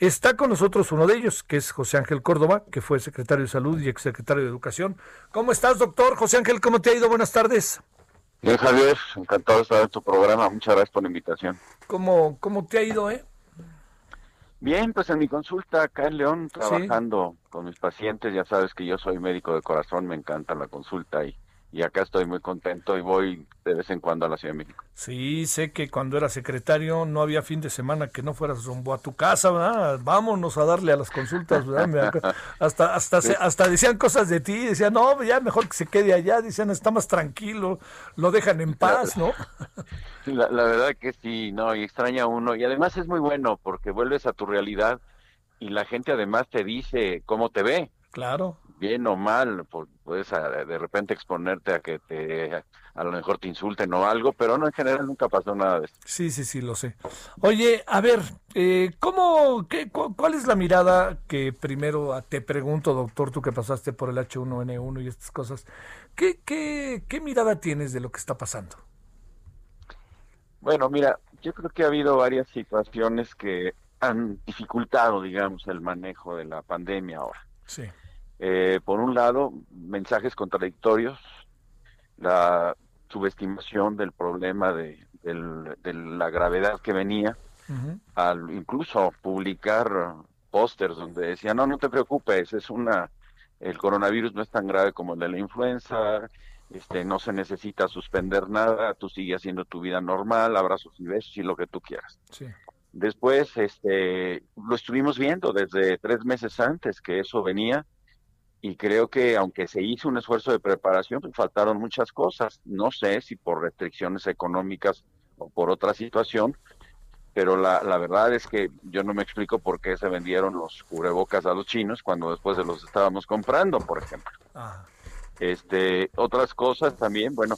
Está con nosotros uno de ellos, que es José Ángel Córdoba, que fue secretario de Salud y exsecretario de Educación. ¿Cómo estás, doctor? José Ángel, ¿cómo te ha ido? Buenas tardes. Bien, Javier, encantado de estar en tu programa. Muchas gracias por la invitación. ¿Cómo, cómo te ha ido, eh? Bien, pues en mi consulta acá en León, trabajando con mis pacientes, ya sabes que yo soy médico de corazón, me encanta la consulta y, y acá estoy muy contento y voy de vez en cuando a la Ciudad de México. Sí, sé que cuando era secretario no había fin de semana que no fueras rumbo a tu casa, ¿verdad? Vámonos a darle a las consultas, ¿verdad? Hasta hasta hasta decían cosas de ti, decían, no, ya mejor que se quede allá, decían, está más tranquilo, lo dejan en paz, ¿no? La, la verdad que sí, no, y extraña a uno. Y además es muy bueno porque vuelves a tu realidad y la gente además te dice cómo te ve, Claro. Bien o mal. por- Puedes a- de repente exponerte a que te, a lo mejor te insulten o algo, pero no, en general nunca pasó nada de esto. Sí, sí, sí, lo sé. Oye, a ver, eh, ¿cómo, qué, cu- cuál es la mirada que primero ah, te pregunto, doctor, tú que pasaste por el H1N1 y estas cosas, ¿qué, qué, qué mirada tienes de lo que está pasando? Bueno, mira, yo creo que ha habido varias situaciones que han dificultado, digamos, el manejo de la pandemia ahora. Sí. Eh, por un lado, mensajes contradictorios, la subestimación del problema de, del- de la gravedad que venía, al incluso publicar pósters donde decía, no, no te preocupes, es una, el coronavirus no es tan grave como el de la influenza, este, no se necesita suspender nada, tú sigues haciendo tu vida normal, abrazos y besos y lo que tú quieras. Sí. Después, este, lo estuvimos viendo desde tres meses antes que eso venía y creo que aunque se hizo un esfuerzo de preparación, pues faltaron muchas cosas. No sé si por restricciones económicas o por otra situación, pero la, la verdad es que yo no me explico por qué se vendieron los cubrebocas a los chinos cuando después se los estábamos comprando, por ejemplo. Ajá. Este, otras cosas también, bueno,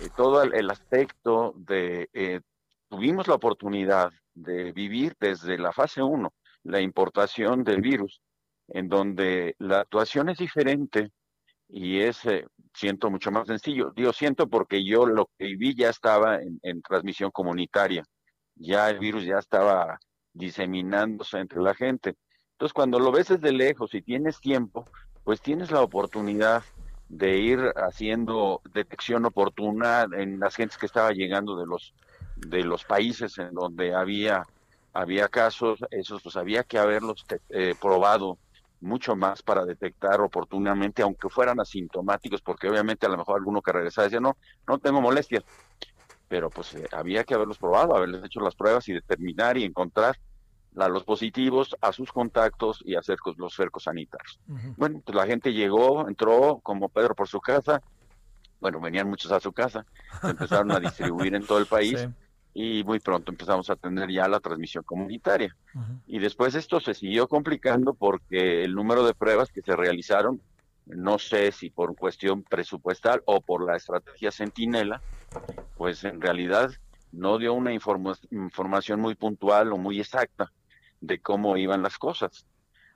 eh, todo el, el aspecto de, eh, tuvimos la oportunidad de vivir desde la fase 1, la importación del virus, en donde la actuación es diferente y es, eh, siento, mucho más sencillo. Digo, siento porque yo lo que viví ya estaba en, transmisión comunitaria, ya el virus ya estaba diseminándose entre la gente. Entonces, cuando lo ves desde lejos y tienes tiempo, pues tienes la oportunidad de ir haciendo detección oportuna en las gentes que estaba llegando de los de los países en donde había había casos, esos pues había que haberlos eh, probado mucho más para detectar oportunamente, aunque fueran asintomáticos, porque obviamente a lo mejor alguno que regresaba decía, no, no tengo molestias, pero pues eh, había que haberlos probado, haberles hecho las pruebas y determinar y encontrar a los positivos, a sus contactos y hacer los cercos sanitarios. Bueno, pues la gente llegó, entró como Pedro por su casa, bueno, venían muchos a su casa, se empezaron a distribuir en todo el país. Sí. Y muy pronto empezamos a tener ya la transmisión comunitaria. Y después esto se siguió complicando porque el número de pruebas que se realizaron, no sé si por cuestión presupuestal o por la estrategia Centinela, pues en realidad no dio una informa- información muy puntual o muy exacta de cómo iban las cosas.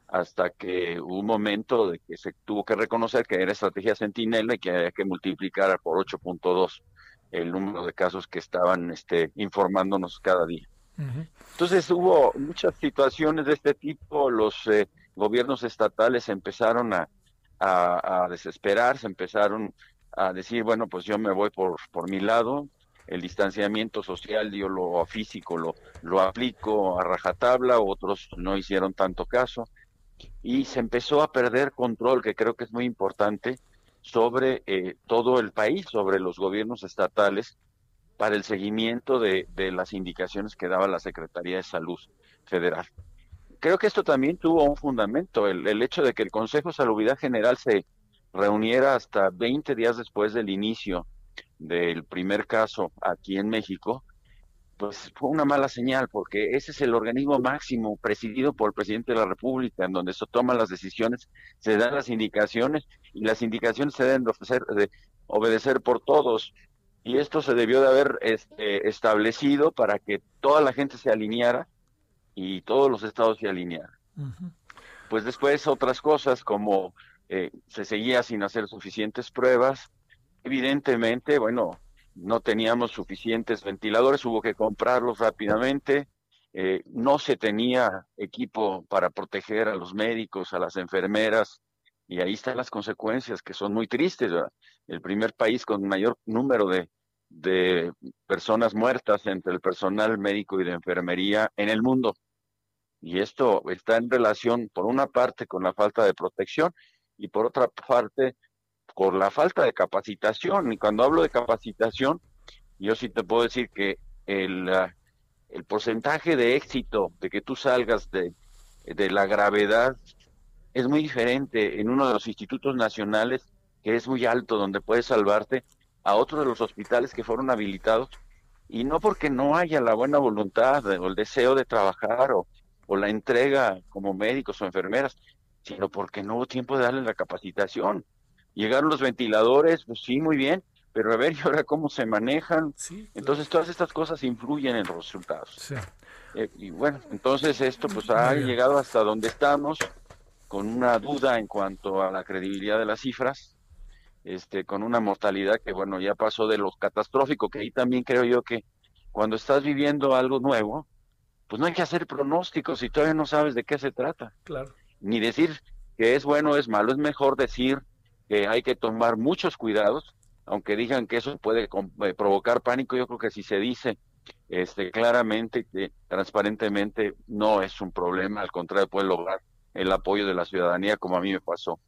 Hasta que hubo un momento de que se tuvo que reconocer que era estrategia Centinela y que había que multiplicar por 8.2 el número de casos que estaban este, informándonos cada día. Entonces hubo muchas situaciones de este tipo, los eh, gobiernos estatales empezaron a, a, a desesperar, se empezaron a decir, bueno, pues yo me voy por, por mi lado, el distanciamiento social, yo lo físico lo, lo aplico a rajatabla, otros no hicieron tanto caso, y se empezó a perder control, que creo que es muy importante, sobre eh, todo el país, sobre los gobiernos estatales, para el seguimiento de, de las indicaciones que daba la Secretaría de Salud Federal. Creo que esto también tuvo un fundamento, el, el hecho de que el Consejo de Salubridad General se reuniera hasta 20 días después del inicio del primer caso aquí en México, pues fue una mala señal, porque ese es el organismo máximo presidido por el presidente de la República, en donde se toman las decisiones, se dan las indicaciones y las indicaciones se deben de, obedecer por todos. Y esto se debió de haber este, establecido para que toda la gente se alineara y todos los estados se alinearan. Pues después otras cosas como eh, se seguía sin hacer suficientes pruebas, evidentemente, bueno, no teníamos suficientes ventiladores, hubo que comprarlos rápidamente, eh, no se tenía equipo para proteger a los médicos, a las enfermeras, y ahí están las consecuencias que son muy tristes. El primer país con mayor número de, de personas muertas entre el personal médico y de enfermería en el mundo. Y esto está en relación, por una parte, con la falta de protección y por otra parte, por la falta de capacitación. Y cuando hablo de capacitación, yo sí te puedo decir que el, ah, el porcentaje de éxito de que tú salgas de, de la gravedad es muy diferente en uno de los institutos nacionales, que es muy alto, donde puedes salvarte, a otro de los hospitales que fueron habilitados, y no porque no haya la buena voluntad o el deseo de trabajar o, o la entrega como médicos o enfermeras, sino porque no hubo tiempo de darle la capacitación. Llegaron los ventiladores, pues sí, muy bien, pero a ver, ¿y ahora cómo se manejan? Entonces todas estas cosas influyen en los resultados. Eh, y bueno, entonces esto pues ha llegado hasta donde estamos, con una duda en cuanto a la credibilidad de las cifras, este, con una mortalidad que bueno, ya pasó de lo catastrófico, que ahí también creo yo que cuando estás viviendo algo nuevo, pues no hay que hacer pronósticos si todavía no sabes de qué se trata. Claro. Ni decir que es bueno o es malo, es mejor decir que hay que tomar muchos cuidados, aunque digan que eso puede eh, provocar pánico, yo creo que si se dice este, claramente, que transparentemente no es un problema, al contrario, puede lograr el apoyo de la ciudadanía como a mí me pasó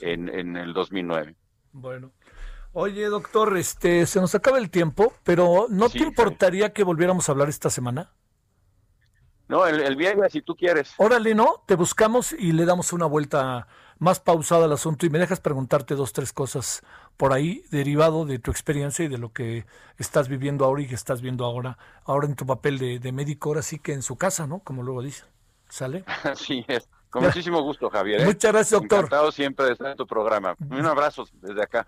en, en el 2009. Bueno. Oye, doctor, este, se nos acaba el tiempo, pero ¿no te importaría que volviéramos a hablar esta semana? No, el, el viernes, si tú quieres. Órale, no, te buscamos y le damos una vuelta más pausada al asunto y me dejas preguntarte dos, tres cosas por ahí, derivado de tu experiencia y de lo que estás viviendo ahora y que estás viendo ahora, ahora en tu papel de, médico, ahora sí que en su casa, ¿no? Como luego dice. ¿Sale? Así es. Con muchísimo gusto, Javier. ¿eh? Muchas gracias, doctor. Encantado siempre de estar en tu programa. Un abrazo desde acá.